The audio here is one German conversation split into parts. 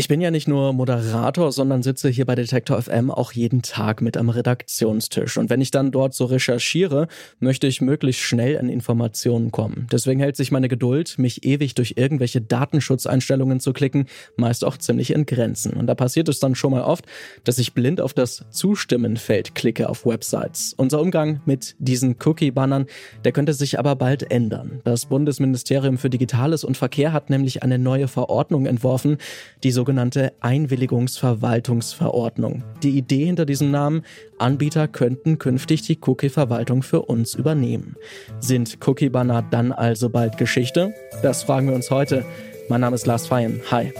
Ich bin ja nicht nur Moderator, sondern sitze hier bei Detektor FM auch jeden Tag mit am Redaktionstisch. Und wenn ich dann dort so recherchiere, möchte ich möglichst schnell an Informationen kommen. Deswegen hält sich meine Geduld, mich ewig durch irgendwelche Datenschutzeinstellungen zu klicken, meist auch ziemlich in Grenzen. Und da passiert es dann schon mal oft, dass ich blind auf das Zustimmenfeld klicke auf Websites. Unser Umgang mit diesen Cookie-Bannern, der könnte sich aber bald ändern. Das Bundesministerium für Digitales und Verkehr hat nämlich eine neue Verordnung entworfen, die so sogenannte Einwilligungsverwaltungsverordnung. Die Idee hinter diesem Namen, Anbieter könnten künftig die Cookie-Verwaltung für uns übernehmen. Sind Cookie-Banner dann also bald Geschichte? Das fragen wir uns heute. Mein Name ist Lars Feyen. Hi.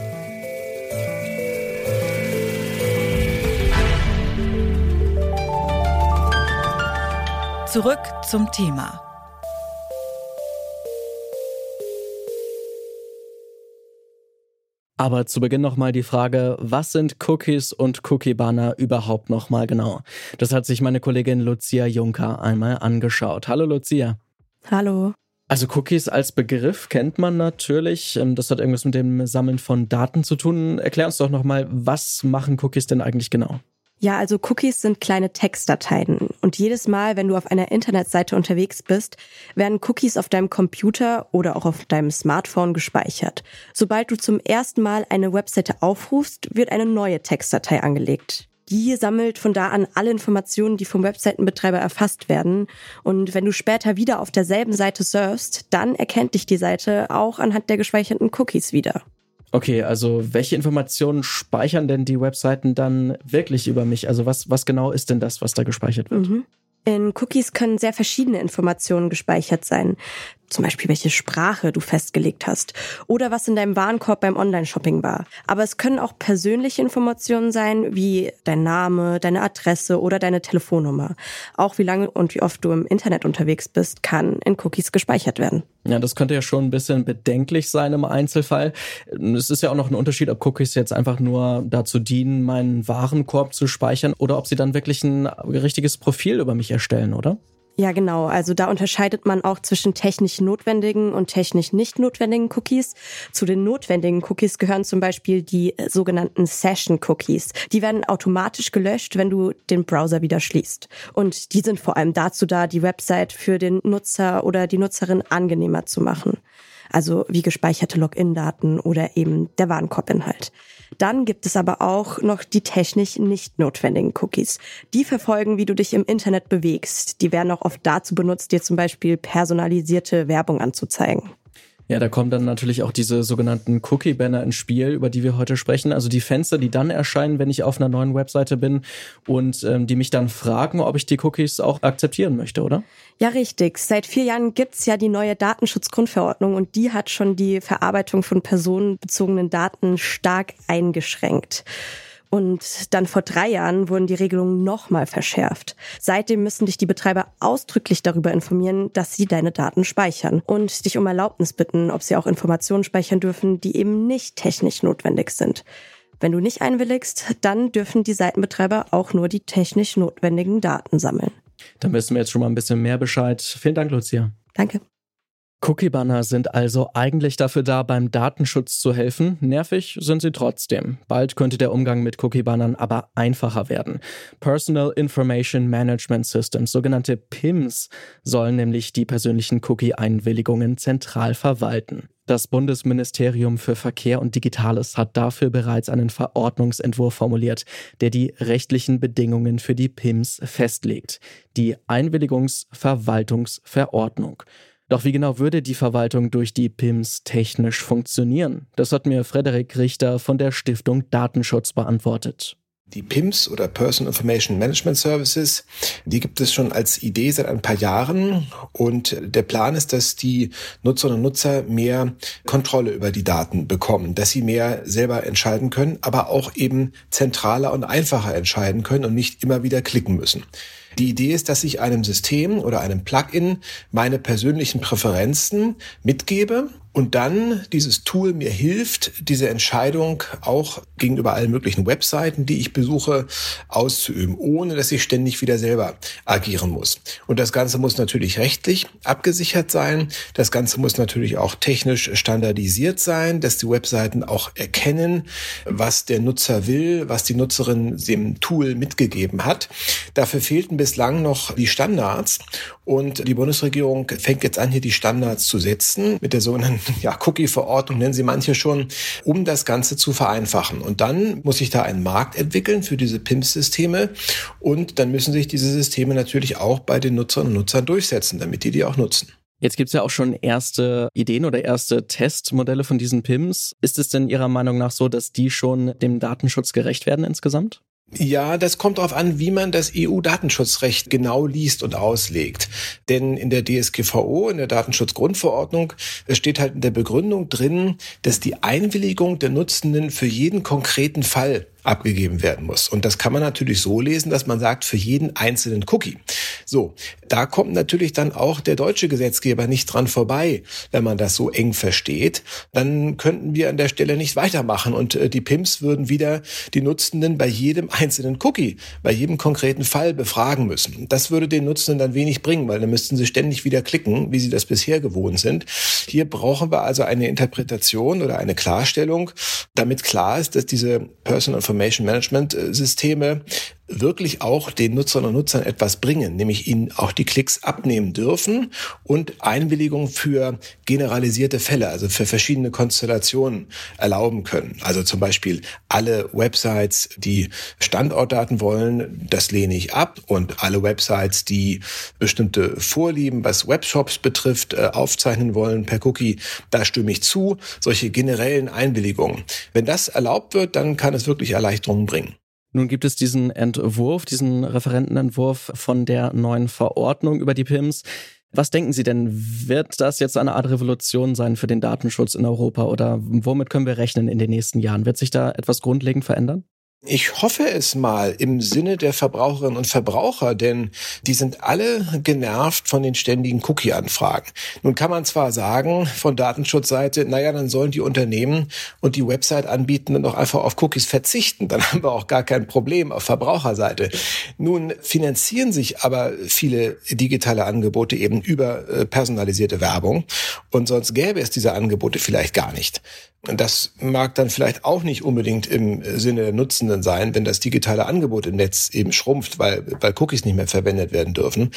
Zurück zum Thema. Aber zu Beginn nochmal die Frage, was sind Cookies und Cookie-Banner überhaupt nochmal genau? Das hat sich meine Kollegin Lucia Juncker einmal angeschaut. Hallo Lucia. Hallo. Also Cookies als Begriff kennt man natürlich. Ähm, das hat irgendwas mit dem Sammeln von Daten zu tun. Erklär uns doch nochmal, was machen Cookies denn eigentlich genau? Ja, also Cookies sind kleine Textdateien. Und jedes Mal, wenn du auf einer Internetseite unterwegs bist, werden Cookies auf deinem Computer oder auch auf deinem Smartphone gespeichert. Sobald du zum ersten Mal eine Webseite aufrufst, wird eine neue Textdatei angelegt. Die sammelt von da an alle Informationen, die vom Webseitenbetreiber erfasst werden. Und wenn du später wieder auf derselben Seite surfst, dann erkennt dich die Seite auch anhand der gespeicherten Cookies wieder. Okay, also welche Informationen speichern denn die Webseiten dann wirklich über mich? Also was, was genau ist denn das, was da gespeichert wird? Mhm. In Cookies können sehr verschiedene Informationen gespeichert sein. Zum Beispiel, welche Sprache du festgelegt hast oder was in deinem Warenkorb beim Online-Shopping war. Aber es können auch persönliche Informationen sein, wie dein Name, deine Adresse oder deine Telefonnummer. Auch wie lange und wie oft du im Internet unterwegs bist, kann in Cookies gespeichert werden. Ja, das könnte ja schon ein bisschen bedenklich sein im Einzelfall. Es ist ja auch noch ein Unterschied, ob Cookies jetzt einfach nur dazu dienen, meinen Warenkorb zu speichern oder ob sie dann wirklich ein richtiges Profil über mich erstellen, oder? Ja, genau. Also da unterscheidet man auch zwischen technisch notwendigen und technisch nicht notwendigen Cookies. Zu den notwendigen Cookies gehören zum Beispiel die äh, sogenannten Session Cookies. Die werden automatisch gelöscht, wenn du den Browser wieder schließt. Und die sind vor allem dazu da, die Website für den Nutzer oder die Nutzerin angenehmer zu machen also wie gespeicherte Login-Daten oder eben der Warenkorbinhalt. Dann gibt es aber auch noch die technisch nicht notwendigen Cookies. Die verfolgen, wie du dich im Internet bewegst. Die werden auch oft dazu benutzt, dir zum Beispiel personalisierte Werbung anzuzeigen. Ja, da kommen dann natürlich auch diese sogenannten Cookie-Banner ins Spiel, über die wir heute sprechen. Also die Fenster, die dann erscheinen, wenn ich auf einer neuen Webseite bin und ähm, die mich dann fragen, ob ich die Cookies auch akzeptieren möchte, oder? Ja, richtig. Seit vier Jahren gibt's ja die neue Datenschutzgrundverordnung und die hat schon die Verarbeitung von personenbezogenen Daten stark eingeschränkt. Und dann vor drei Jahren wurden die Regelungen nochmal verschärft. Seitdem müssen dich die Betreiber ausdrücklich darüber informieren, dass sie deine Daten speichern und dich um Erlaubnis bitten, ob sie auch Informationen speichern dürfen, die eben nicht technisch notwendig sind. Wenn du nicht einwilligst, dann dürfen die Seitenbetreiber auch nur die technisch notwendigen Daten sammeln. Dann wissen wir jetzt schon mal ein bisschen mehr Bescheid. Vielen Dank, Lucia. Danke. Cookie-Banner sind also eigentlich dafür da, beim Datenschutz zu helfen. Nervig sind sie trotzdem. Bald könnte der Umgang mit Cookie-Bannern aber einfacher werden. Personal Information Management Systems, sogenannte PIMS, sollen nämlich die persönlichen Cookie-Einwilligungen zentral verwalten. Das Bundesministerium für Verkehr und Digitales hat dafür bereits einen Verordnungsentwurf formuliert, der die rechtlichen Bedingungen für die PIMS festlegt. Die Einwilligungsverwaltungsverordnung. Doch wie genau würde die Verwaltung durch die PIMS technisch funktionieren? Das hat mir Frederik Richter von der Stiftung Datenschutz beantwortet. Die PIMS oder Person Information Management Services, die gibt es schon als Idee seit ein paar Jahren und der Plan ist, dass die Nutzerinnen und Nutzer mehr Kontrolle über die Daten bekommen, dass sie mehr selber entscheiden können, aber auch eben zentraler und einfacher entscheiden können und nicht immer wieder klicken müssen. Die Idee ist, dass ich einem System oder einem Plugin meine persönlichen Präferenzen mitgebe und dann dieses Tool mir hilft, diese Entscheidung auch gegenüber allen möglichen Webseiten, die ich besuche, auszuüben, ohne dass ich ständig wieder selber agieren muss. Und das Ganze muss natürlich rechtlich abgesichert sein. Das Ganze muss natürlich auch technisch standardisiert sein, dass die Webseiten auch erkennen, was der Nutzer will, was die Nutzerin dem Tool mitgegeben hat. Dafür fehlten bislang noch die Standards und die Bundesregierung fängt jetzt an, hier die Standards zu setzen mit der sogenannten ja, Cookie-Verordnung, nennen sie manche schon, um das Ganze zu vereinfachen. Und dann muss sich da ein Markt entwickeln für diese PIMS-Systeme und dann müssen sich diese Systeme natürlich auch bei den Nutzerinnen und Nutzern durchsetzen, damit die die auch nutzen. Jetzt gibt es ja auch schon erste Ideen oder erste Testmodelle von diesen PIMs. Ist es denn Ihrer Meinung nach so, dass die schon dem Datenschutz gerecht werden insgesamt? Ja, das kommt darauf an, wie man das EU-Datenschutzrecht genau liest und auslegt. Denn in der DSGVO, in der Datenschutzgrundverordnung, steht halt in der Begründung drin, dass die Einwilligung der Nutzenden für jeden konkreten Fall abgegeben werden muss. Und das kann man natürlich so lesen, dass man sagt, für jeden einzelnen Cookie. So, da kommt natürlich dann auch der deutsche Gesetzgeber nicht dran vorbei, wenn man das so eng versteht. Dann könnten wir an der Stelle nicht weitermachen und äh, die PIMS würden wieder die Nutzenden bei jedem einzelnen Cookie, bei jedem konkreten Fall befragen müssen. Das würde den Nutzenden dann wenig bringen, weil dann müssten sie ständig wieder klicken, wie sie das bisher gewohnt sind. Hier brauchen wir also eine Interpretation oder eine Klarstellung, damit klar ist, dass diese Personal Information Management äh, Systeme wirklich auch den Nutzerinnen und Nutzern etwas bringen, nämlich ihnen auch die Klicks abnehmen dürfen und Einwilligung für generalisierte Fälle, also für verschiedene Konstellationen erlauben können. Also zum Beispiel alle Websites, die Standortdaten wollen, das lehne ich ab und alle Websites, die bestimmte Vorlieben, was Webshops betrifft, äh, aufzeichnen wollen per Cookie, da stimme ich zu. Solche generellen Einwilligungen. Wenn das erlaubt wird, dann kann es wirklich Erleichterungen bringen. Nun gibt es diesen Entwurf, diesen Referentenentwurf von der neuen Verordnung über die PIMS. Was denken Sie denn, wird das jetzt eine Art Revolution sein für den Datenschutz in Europa oder womit können wir rechnen in den nächsten Jahren? Wird sich da etwas grundlegend verändern? Ich hoffe es mal im Sinne der Verbraucherinnen und Verbraucher, denn die sind alle genervt von den ständigen Cookie-Anfragen. Nun kann man zwar sagen von Datenschutzseite, naja, dann sollen die Unternehmen und die Website-Anbietenden doch einfach auf Cookies verzichten. Dann haben wir auch gar kein Problem auf Verbraucherseite. Nun finanzieren sich aber viele digitale Angebote eben über äh, personalisierte Werbung und sonst gäbe es diese Angebote vielleicht gar nicht. Das mag dann vielleicht auch nicht unbedingt im Sinne der Nutzenden sein, wenn das digitale Angebot im Netz eben schrumpft, weil, weil Cookies nicht mehr verwendet werden dürfen.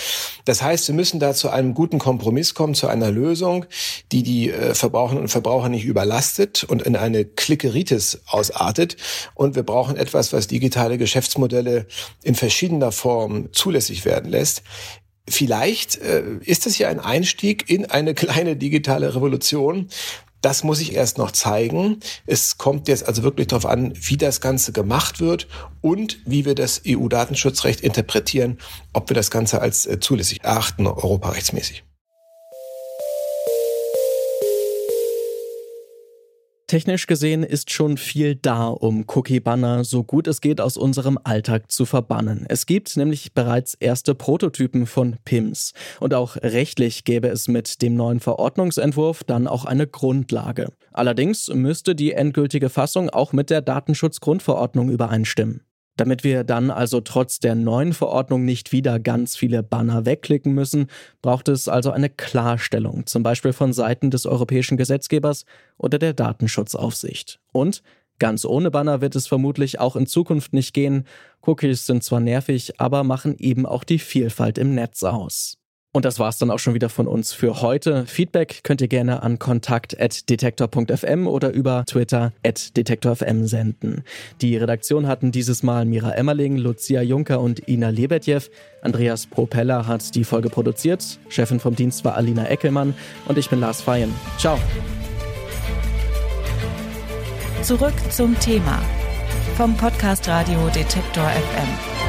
Das heißt, wir müssen da zu einem guten Kompromiss kommen, zu einer Lösung, die die äh, Verbraucherinnen und Verbraucher nicht überlastet und in eine Klickeritis ausartet. Und wir brauchen etwas, was digitale Geschäftsmodelle in verschiedener Form zulässig werden lässt. Vielleicht äh, ist es ja ein Einstieg in eine kleine digitale Revolution, das muss ich erst noch zeigen. Es kommt jetzt also wirklich darauf an, wie das Ganze gemacht wird und wie wir das EU-Datenschutzrecht interpretieren, ob wir das Ganze als äh, zulässig erachten, europarechtsmäßig. Technisch gesehen ist schon viel da, um Cookie-Banner so gut es geht aus unserem Alltag zu verbannen. Es gibt nämlich bereits erste Prototypen von PIMS. Und auch rechtlich gäbe es mit dem neuen Verordnungsentwurf dann auch eine Grundlage. Allerdings müsste die endgültige Fassung auch mit der Datenschutzgrundverordnung übereinstimmen. Damit wir dann also trotz der neuen Verordnung nicht wieder ganz viele Banner wegklicken müssen, braucht es also eine Klarstellung, zum Beispiel von Seiten des europäischen Gesetzgebers oder der Datenschutzaufsicht. Und ganz ohne Banner wird es vermutlich auch in Zukunft nicht gehen. Cookies sind zwar nervig, aber machen eben auch die Vielfalt im Netz aus. Und das war's dann auch schon wieder von uns für heute. Feedback könnt ihr gerne an kontakt.detektor.fm oder über Twitter at detektor.fm senden. Die Redaktion hatten dieses Mal Mira Emmerling, Lucia Juncker und Ina Lebetjew. Andreas Propeller hat die Folge produziert. Chefin vom Dienst war Alina Eckelmann und ich bin Lars Feyen. Ciao. Zurück zum Thema vom Podcast Radio Detektor FM.